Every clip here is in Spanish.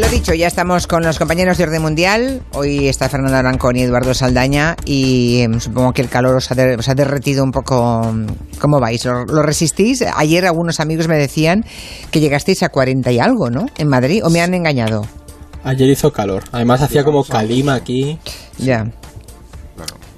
Lo dicho, ya estamos con los compañeros de Orden Mundial. Hoy está Fernando Arancón y Eduardo Saldaña y em, supongo que el calor os ha, de- os ha derretido un poco. ¿Cómo vais? ¿Lo, lo resistís? Ayer algunos amigos me decían que llegasteis a 40 y algo, ¿no? En Madrid, ¿o me han engañado? Ayer hizo calor. Además hacía como calima aquí. Ya.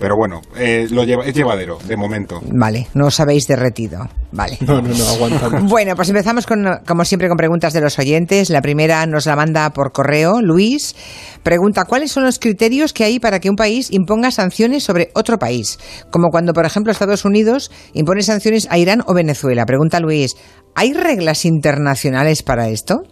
Pero bueno, eh, lo lleva, es llevadero, de momento. vale, no os habéis derretido. Vale. No, no, no, aguantamos. Bueno, pues empezamos con, como siempre, con preguntas de los oyentes. La primera nos la manda por correo. Luis pregunta, ¿cuáles son los criterios que hay para que un país imponga sanciones sobre otro país? Como cuando, por ejemplo, Estados Unidos impone sanciones a Irán o Venezuela. Pregunta Luis, ¿hay reglas internacionales para esto?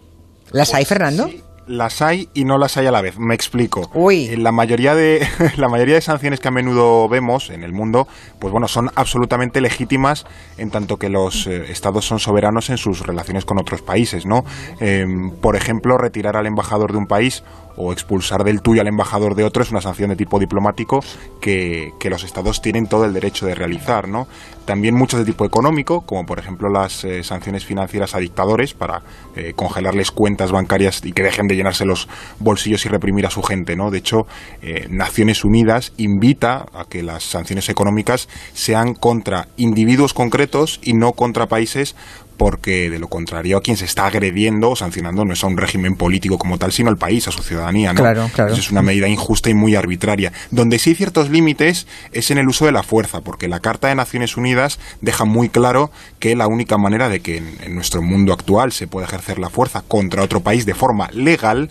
¿Las hay, Fernando? Sí, las hay y no las hay a la vez. Me explico. Uy. Eh, La mayoría de la mayoría de sanciones que a menudo vemos en el mundo, pues bueno, son absolutamente legítimas en tanto que los eh, estados son soberanos en sus relaciones con otros países, ¿no? Eh, por ejemplo, retirar al embajador de un país o expulsar del tuyo al embajador de otro es una sanción de tipo diplomático que, que los estados tienen todo el derecho de realizar, ¿no? También muchos de tipo económico, como por ejemplo las eh, sanciones financieras a dictadores para eh, congelarles cuentas bancarias y que dejen de llenarse los bolsillos y reprimir a su gente, ¿no? De hecho, eh, Naciones Unidas invita a que las sanciones económicas sean contra individuos concretos y no contra países porque de lo contrario a quien se está agrediendo o sancionando no es a un régimen político como tal, sino al país, a su ciudadanía. ¿no? Claro, claro. Eso es una medida injusta y muy arbitraria. Donde sí hay ciertos límites es en el uso de la fuerza, porque la Carta de Naciones Unidas deja muy claro que la única manera de que en, en nuestro mundo actual se pueda ejercer la fuerza contra otro país de forma legal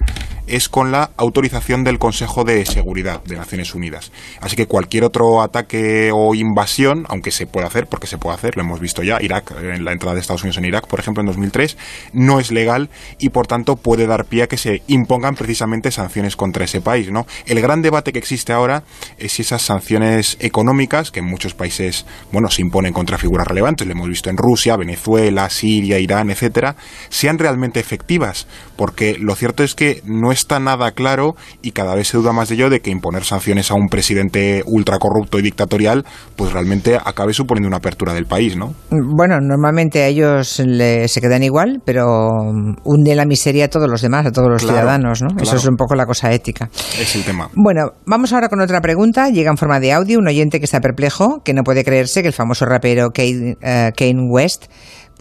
es con la autorización del Consejo de Seguridad de Naciones Unidas. Así que cualquier otro ataque o invasión, aunque se puede hacer, porque se puede hacer, lo hemos visto ya, Irak, en la entrada de Estados Unidos en Irak, por ejemplo, en 2003, no es legal y por tanto puede dar pie a que se impongan precisamente sanciones contra ese país. ¿no? El gran debate que existe ahora es si esas sanciones económicas, que en muchos países bueno, se imponen contra figuras relevantes, lo hemos visto en Rusia, Venezuela, Siria, Irán, etcétera, sean realmente efectivas, porque lo cierto es que no está nada claro y cada vez se duda más de ello de que imponer sanciones a un presidente ultracorrupto y dictatorial, pues realmente acabe suponiendo una apertura del país, ¿no? Bueno, normalmente a ellos le- se quedan igual, pero um, hunde la miseria a todos los demás, a todos los Claro, ciudadanos, ¿no? Eso es un poco la cosa ética. Es el tema. Bueno, vamos ahora con otra pregunta. Llega en forma de audio un oyente que está perplejo, que no puede creerse que el famoso rapero Kane, eh, Kane West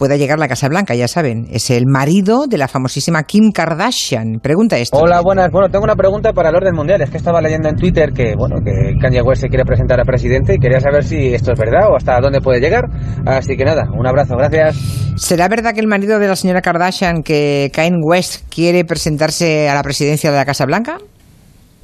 pueda llegar a la Casa Blanca, ya saben. Es el marido de la famosísima Kim Kardashian. Pregunta esto. Hola, buenas. Bueno, tengo una pregunta para el orden mundial. Es que estaba leyendo en Twitter que, bueno, que Kanye West se quiere presentar a presidente y quería saber si esto es verdad o hasta dónde puede llegar. Así que nada, un abrazo, gracias. ¿Será verdad que el marido de la señora Kardashian, que Kane West, quiere presentarse a la presidencia de la Casa Blanca?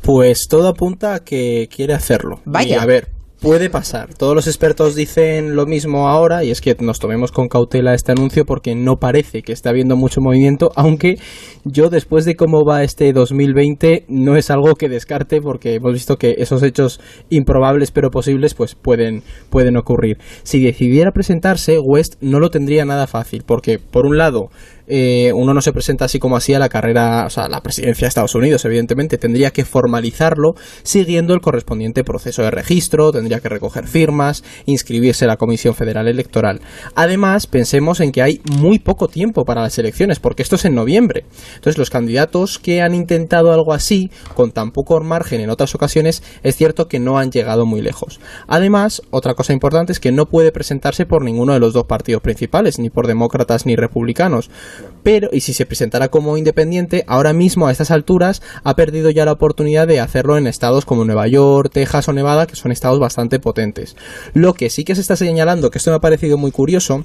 Pues todo apunta a que quiere hacerlo. Vaya. Y a ver, puede pasar. Todos los expertos dicen lo mismo ahora y es que nos tomemos con cautela este anuncio porque no parece que esté habiendo mucho movimiento, aunque yo después de cómo va este 2020 no es algo que descarte porque hemos visto que esos hechos improbables pero posibles pues pueden, pueden ocurrir. Si decidiera presentarse, West no lo tendría nada fácil porque por un lado eh, uno no se presenta así como así a la carrera, o sea, a la presidencia de Estados Unidos, evidentemente, tendría que formalizarlo siguiendo el correspondiente proceso de registro, tendría que recoger firmas, inscribirse en la Comisión Federal Electoral. Además, pensemos en que hay muy poco tiempo para las elecciones, porque esto es en noviembre. Entonces, los candidatos que han intentado algo así, con tan poco margen en otras ocasiones, es cierto que no han llegado muy lejos. Además, otra cosa importante es que no puede presentarse por ninguno de los dos partidos principales, ni por demócratas ni republicanos. Pero, y si se presentara como independiente, ahora mismo a estas alturas ha perdido ya la oportunidad de hacerlo en estados como Nueva York, Texas o Nevada, que son estados bastante potentes. Lo que sí que se está señalando, que esto me ha parecido muy curioso,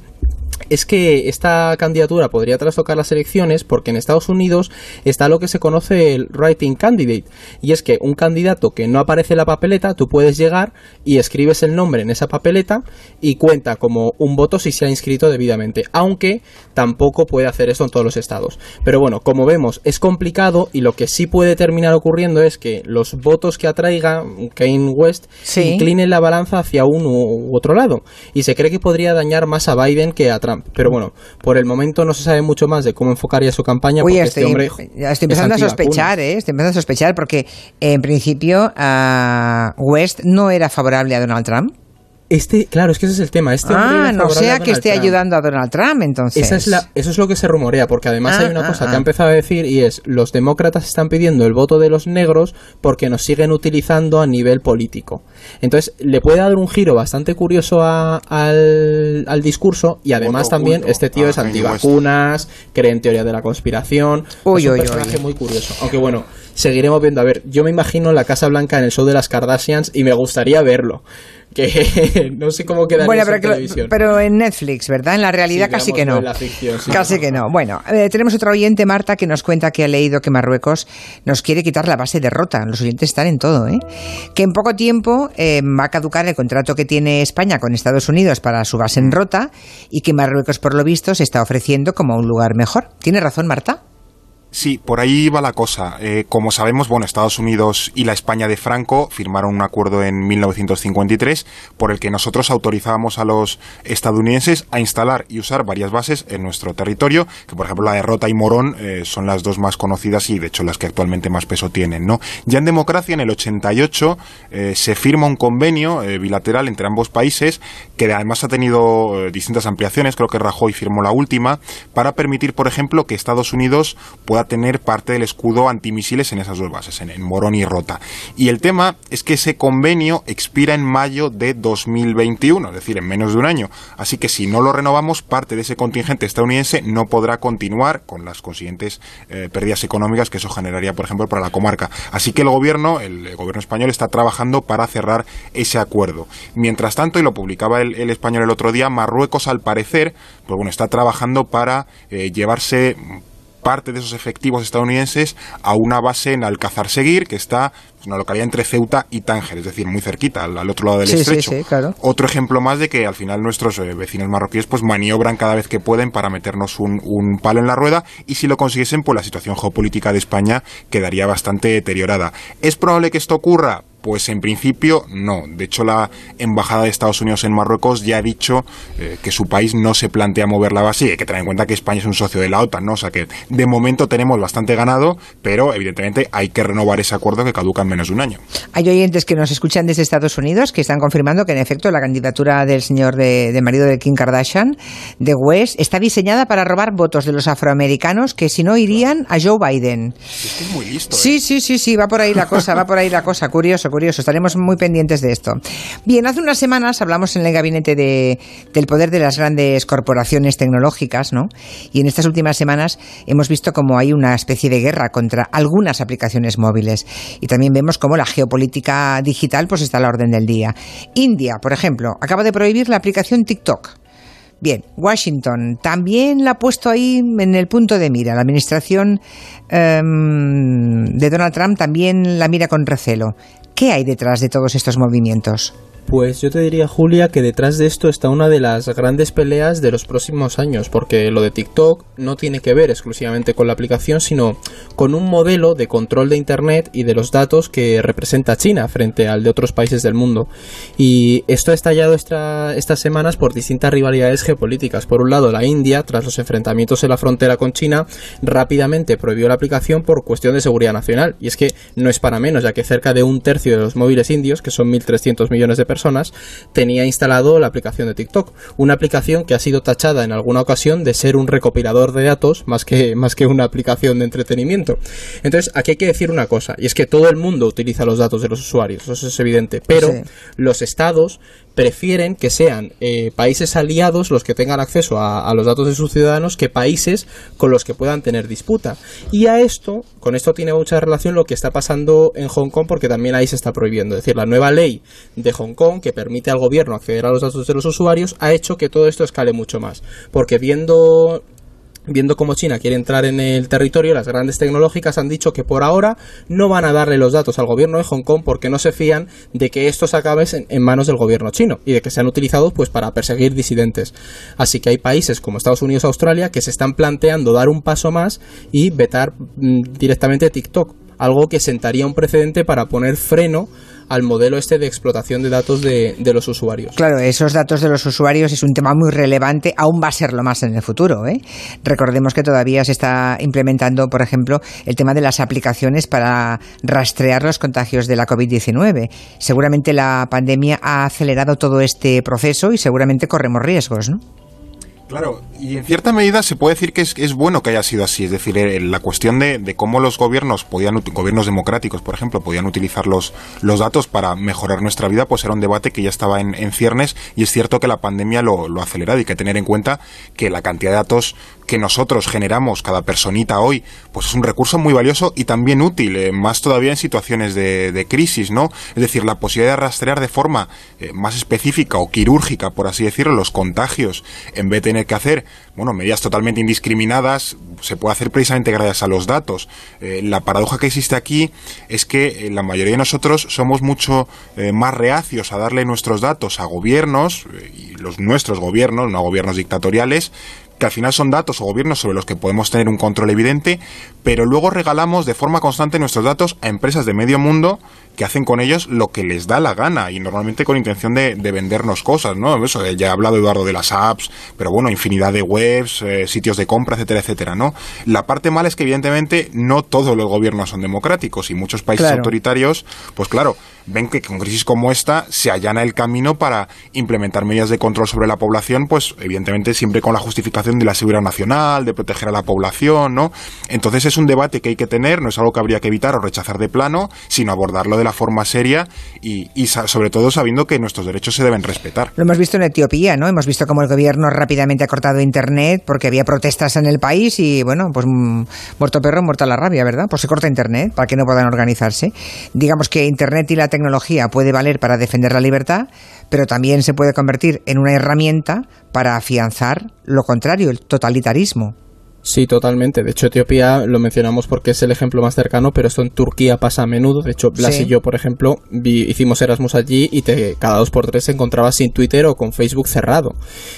es que esta candidatura podría trastocar las elecciones porque en Estados Unidos está lo que se conoce el writing candidate. Y es que un candidato que no aparece en la papeleta tú puedes llegar y escribes el nombre en esa papeleta y cuenta como un voto si se ha inscrito debidamente aunque tampoco puede hacer esto en todos los estados. Pero bueno como vemos es complicado y lo que sí puede terminar ocurriendo es que los votos que atraiga Kane West Sí. inclinen la balanza hacia uno u otro lado. Y se cree que podría dañar más a Biden que a Trump pero bueno por el momento no se sabe mucho más de cómo enfocaría su campaña porque estoy, este hombre ya estoy es empezando a sospechar, ¿eh? Estoy empezando a sospechar porque, en principio, ah, West no era favorable a Donald Trump. Este, claro, es que ese es el tema. Este ah, no sea que esté ayudando a Donald Trump, entonces. Esa es la, eso es lo que se rumorea, porque además hay ah, una cosa que ha empezado a decir y es: los demócratas están pidiendo el voto de los negros porque nos siguen utilizando a nivel político. Entonces, le puede dar un giro bastante curioso al, al, discurso y además también este tío es antivacunas, cree en teoría de la conspiración. es un personaje muy curioso. Aunque bueno seguiremos viendo. A ver, yo me imagino la Casa Blanca en el show de las Kardashians y me gustaría verlo. Que no sé cómo quedaría bueno, pero, en televisión. pero en Netflix, ¿verdad? En la realidad casi que no. casi que no. Bueno, eh, tenemos otra oyente, Marta, que nos cuenta que ha leído que Marruecos nos quiere quitar la base de rota. Los oyentes están en todo, ¿eh? Que en poco tiempo eh, va a caducar el contrato que tiene España con Estados Unidos para su base en rota y que Marruecos, por lo visto, se está ofreciendo como un lugar mejor. ¿Tiene razón, Marta? Sí, por ahí va la cosa. Eh, como sabemos, bueno, Estados Unidos y la España de Franco firmaron un acuerdo en 1953 por el que nosotros autorizábamos a los estadounidenses a instalar y usar varias bases en nuestro territorio, que por ejemplo la de Rota y Morón eh, son las dos más conocidas y de hecho las que actualmente más peso tienen, ¿no? Ya en democracia, en el 88, eh, se firma un convenio bilateral entre ambos países que además ha tenido distintas ampliaciones, creo que Rajoy firmó la última, para permitir, por ejemplo, que Estados Unidos pueda tener parte del escudo antimisiles en esas dos bases, en, Morón y Rota. Y el tema es que ese convenio expira en mayo de 2021, es decir, en menos de un año. Así que si no lo renovamos, parte de ese contingente estadounidense no podrá continuar con las consiguientes eh, pérdidas económicas que eso generaría, por ejemplo, para la comarca. Así que el gobierno, el, gobierno español, está trabajando para cerrar ese acuerdo. Mientras tanto, y lo publicaba el, español el otro día, Marruecos, al parecer, pues bueno, está trabajando para eh, llevarse parte de esos efectivos estadounidenses a una base en Alcázar Seguir, que está una localidad entre Ceuta y Tánger, es decir, muy cerquita, al, otro lado del estrecho. Otro ejemplo más de que al final nuestros eh, vecinos marroquíes pues maniobran cada vez que pueden para meternos un, un, palo en la rueda y si lo consiguiesen, pues la situación geopolítica de España quedaría bastante deteriorada. ¿Es probable que esto ocurra? Pues en principio no. De hecho, la Embajada de Estados Unidos en Marruecos ya ha dicho eh, que su país no se plantea mover la base y hay que tener en cuenta que España es un socio de la OTAN, ¿no? O sea que de momento tenemos bastante ganado, pero evidentemente hay que renovar ese acuerdo que caduca en menos de un año. Hay oyentes que nos escuchan desde Estados Unidos que están confirmando que en efecto la candidatura del señor de, marido de Kim Kardashian, de West, está diseñada para robar votos de los afroamericanos que si no irían a Joe Biden. es muy listo. Sí, ¿eh? sí, sí, sí, va por ahí la cosa, va por ahí la cosa. Curioso curioso, estaremos muy pendientes de esto. Bien, hace unas semanas hablamos en el gabinete de, del poder de las grandes corporaciones tecnológicas, ¿no? Y en estas últimas semanas hemos visto como hay una especie de guerra contra algunas aplicaciones móviles. Y también vemos cómo la geopolítica digital pues está a la orden del día. India, por ejemplo, acaba de prohibir la aplicación TikTok. Bien, Washington también la ha puesto ahí en el punto de mira. La administración em, de Donald Trump también la mira con recelo. ¿Qué hay detrás de todos estos movimientos? Pues yo te diría, Julia, que detrás de esto está una de las grandes peleas de los próximos años, porque lo de TikTok no tiene que ver exclusivamente con la aplicación, sino con un modelo de control de Internet y de los datos que representa China frente al de otros países del mundo. Y esto ha estallado estas semanas por distintas rivalidades geopolíticas. Por un lado, la India, tras los enfrentamientos en la frontera con China, rápidamente prohibió la aplicación por cuestión de seguridad nacional. Y es que no es para menos, ya que cerca de un tercio de los móviles indios, que son 1.300 millones de personas tenía instalado la aplicación de TikTok, una aplicación que ha sido tachada en alguna ocasión de ser un recopilador de datos más que, más que una aplicación de entretenimiento. Entonces, aquí hay que decir una cosa, y es que todo el mundo utiliza los datos de los usuarios, eso es evidente, pero los estados prefieren que sean eh, países aliados los que tengan acceso a, los datos de sus ciudadanos que países con los que puedan tener disputa. Y a esto, con esto tiene mucha relación lo que está pasando en Hong Kong porque también ahí se está prohibiendo. Es decir, la nueva ley de Hong Kong que permite al gobierno acceder a los datos de los usuarios ha hecho que todo esto escale mucho más. Porque viendo Viendo cómo China quiere entrar en el territorio, las grandes tecnológicas han dicho que por ahora no van a darle los datos al gobierno de Hong Kong porque no se fían de que estos acaben en, manos del gobierno chino y de que sean utilizados pues para perseguir disidentes. Así que hay países como Estados Unidos Australia que se están planteando dar un paso más y vetar mm, directamente TikTok algo que sentaría un precedente para poner freno al modelo este de explotación de datos de, los usuarios. Claro, esos datos de los usuarios es un tema muy relevante, aún va a serlo más en el futuro. ¿eh? Recordemos que todavía se está implementando, por ejemplo, el tema de las aplicaciones para rastrear los contagios de la COVID-19. Seguramente la pandemia ha acelerado todo este proceso y seguramente corremos riesgos, ¿no? Claro, y en cierta medida se puede decir que es, bueno que haya sido así. Es decir, eh, la cuestión de, cómo los gobiernos podían, gobiernos democráticos, por ejemplo, podían utilizar los, los datos para mejorar nuestra vida, pues era un debate que ya estaba en, ciernes y es cierto que la pandemia lo, lo ha acelerado y que tener en cuenta que la cantidad de datos que nosotros generamos, cada personita hoy, pues es un recurso muy valioso y también útil, eh, más todavía en situaciones de, de, crisis, ¿no? Es decir, la posibilidad de rastrear de forma eh, más específica o quirúrgica, por así decirlo, los contagios, en vez de tener que hacer, bueno, medidas totalmente indiscriminadas, se puede hacer precisamente gracias a los datos. Eh, la paradoja que existe aquí es que la mayoría de nosotros somos mucho más reacios a darle nuestros datos a gobiernos, y los nuestros gobiernos, no a gobiernos dictatoriales, que al final son datos o gobiernos sobre los que podemos tener un control evidente, pero luego regalamos de forma constante nuestros datos a empresas de medio mundo que hacen con ellos lo que les da la gana y normalmente con intención de, vendernos cosas, ¿no? Eso, ya ha hablado Eduardo de las apps, pero bueno, infinidad de webs, eh, sitios de compra, etcétera, etcétera, ¿no? La parte mala es que evidentemente no todos los gobiernos son democráticos y muchos países autoritarios, pues claro, ven que con crisis como esta se allana el camino para implementar medidas de control sobre la población, pues evidentemente siempre con la justificación de la seguridad nacional, de proteger a la población, ¿no? Entonces es un debate que hay que tener, no es algo que habría que evitar o rechazar de plano, sino abordarlo de la forma seria y, sobre todo sabiendo que nuestros derechos se deben respetar. Lo hemos visto en Etiopía, ¿no? Hemos visto cómo el gobierno rápidamente ha cortado Internet porque había protestas en el país y, bueno, pues mm, muerto perro, muerta la rabia, ¿verdad? Pues se corta Internet para que no puedan organizarse. Digamos que Internet y la tecnología puede valer para defender la libertad, pero también se puede convertir en una herramienta para afianzar lo contrario, el totalitarismo. Sí, totalmente. De hecho, Etiopía lo mencionamos porque es el ejemplo más cercano, pero esto en Turquía pasa a menudo. De hecho, Blas y yo, por ejemplo, hicimos Erasmus allí y te, cada dos por tres te encontrabas sin Twitter o con Facebook cerrado.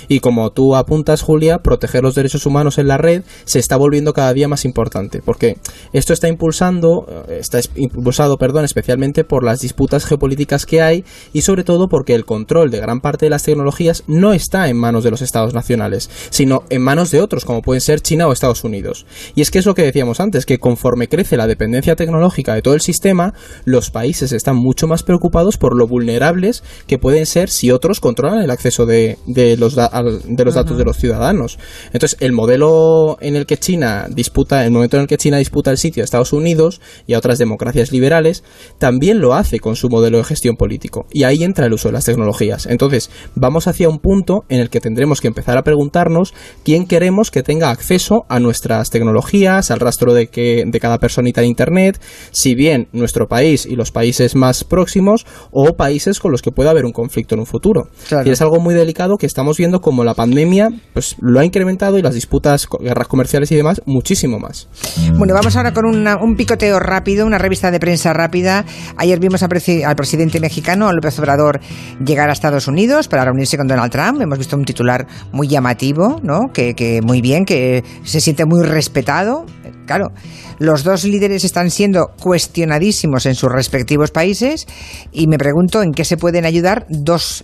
Y como tú apuntas, Julia, proteger los derechos humanos en la red se está volviendo cada día más importante, porque esto está impulsando, eh, está impulsado, perdón, especialmente por las disputas geopolíticas que hay y sobre todo porque el control de gran parte de las tecnologías no está en manos de los estados nacionales, sino en manos de otros, como pueden ser China o Estados Unidos. Y es que es lo que decíamos antes, que conforme crece la dependencia tecnológica de todo el sistema, los países están mucho más preocupados por lo vulnerables que pueden ser si otros controlan el acceso de, los, de los datos de los ciudadanos. Entonces, el modelo en el que China disputa, el momento en el que China disputa el sitio a Estados Unidos y a otras democracias liberales, también lo hace con su modelo de gestión político. Y ahí entra el uso de las tecnologías. Entonces, vamos hacia un punto en el que tendremos que empezar a preguntarnos quién queremos que tenga acceso a nuestras tecnologías, al rastro de, que, de cada personita en Internet, si bien nuestro país y los países más próximos o países con los que pueda haber un conflicto en un futuro. Y es algo muy delicado que estamos viendo como la pandemia pues lo ha incrementado y las disputas, guerras comerciales y demás muchísimo más. Bueno, vamos ahora con un picoteo rápido, una revista de prensa rápida. Ayer vimos al, presidente mexicano, López Obrador, llegar a Estados Unidos para reunirse con Donald Trump. Hemos visto un titular muy llamativo, ¿no? Que, que muy bien, que se siente muy respetado. Claro, los dos líderes están siendo cuestionadísimos en sus respectivos países y me pregunto en qué se pueden ayudar dos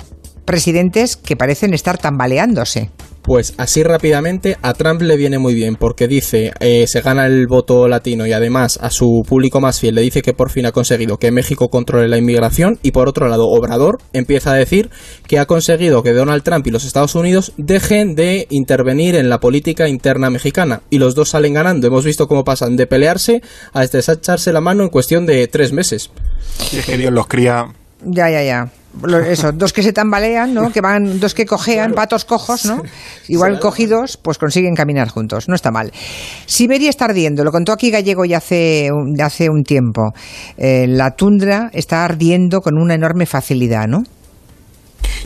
presidentes que parecen estar tambaleándose. Pues así rápidamente a Trump le viene muy bien porque dice eh, se gana el voto latino y además a su público más fiel le dice que por fin ha conseguido que México controle la inmigración y por otro lado Obrador empieza a decir que ha conseguido que Donald Trump y los Estados Unidos dejen de intervenir en la política interna mexicana y los dos salen ganando. Hemos visto cómo pasan de pelearse a desecharse la mano en cuestión de tres meses. Es que Dios los cría. Ya, ya, ya eso, dos que se tambalean, ¿no? Que van, dos que cojean, patos cojos, ¿no? Igual cogidos, pues consiguen caminar juntos. No está mal. Siberia está ardiendo, lo contó aquí Gallego ya hace, hace un tiempo. Eh, la tundra está ardiendo con una enorme facilidad, ¿no?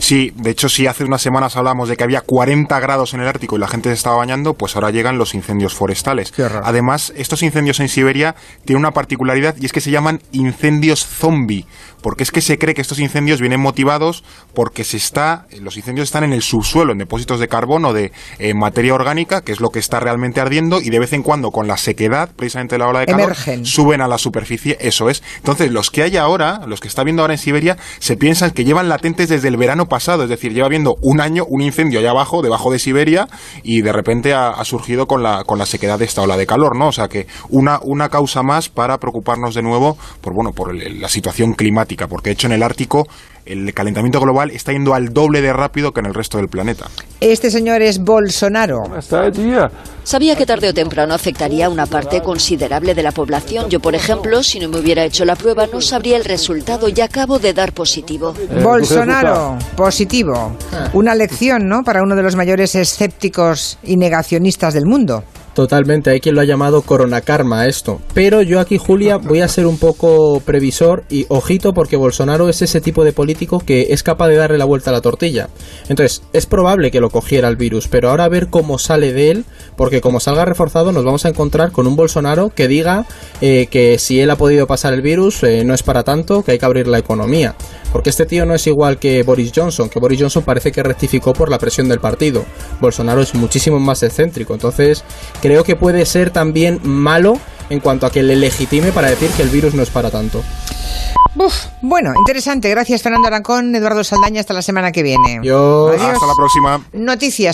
Sí, de hecho, si hace unas semanas hablamos de que había 40 grados en el Ártico y la gente se estaba bañando, pues ahora llegan los incendios forestales. Además, estos incendios en Siberia tienen una particularidad y es que se llaman incendios zombie, porque es que se cree que estos incendios vienen motivados porque se está, los incendios están en el subsuelo, en depósitos de carbón o de eh, materia orgánica, que es lo que está realmente ardiendo, y de vez en cuando con la sequedad, precisamente la ola de calor, suben a la superficie, eso es. Entonces, los que hay ahora, los que está viendo ahora en Siberia, se piensan que llevan latentes desde el verano pasado, es decir, lleva viendo un año un incendio allá abajo, debajo de Siberia, y de repente ha, surgido con la, con la sequedad de esta ola de calor, ¿no? O sea que una, una causa más para preocuparnos de nuevo por, bueno, por la situación climática, porque de hecho en el Ártico el calentamiento global está yendo al doble de rápido que en el resto del planeta. Este señor es Bolsonaro. Sabía que tarde o temprano afectaría a una parte considerable de la población. Yo, por ejemplo, si no me hubiera hecho la prueba, no sabría el resultado y acabo de dar positivo. Eh, Bolsonaro, positivo. Ah. Una lección, ¿no? Para uno de los mayores escépticos y negacionistas del mundo. Totalmente, hay quien lo ha llamado corona karma esto. Pero yo aquí, Julia, voy a ser un poco previsor y ojito porque Bolsonaro es ese tipo de político que es capaz de darle la vuelta a la tortilla. Entonces, es probable que lo cogiera el virus, pero ahora a ver cómo sale de él, porque como salga reforzado nos vamos a encontrar con un Bolsonaro que diga eh, que si él ha podido pasar el virus eh, no es para tanto, que hay que abrir la economía. Porque este tío no es igual que Boris Johnson, que Boris Johnson parece que rectificó por la presión del partido. Bolsonaro es muchísimo más excéntrico, entonces creo que puede ser también malo en cuanto a que le legitime para decir que el virus no es para tanto. bueno, interesante. Gracias, Fernando Arancón, Eduardo Saldaña. Hasta la semana que viene. Hasta la próxima. Noticias.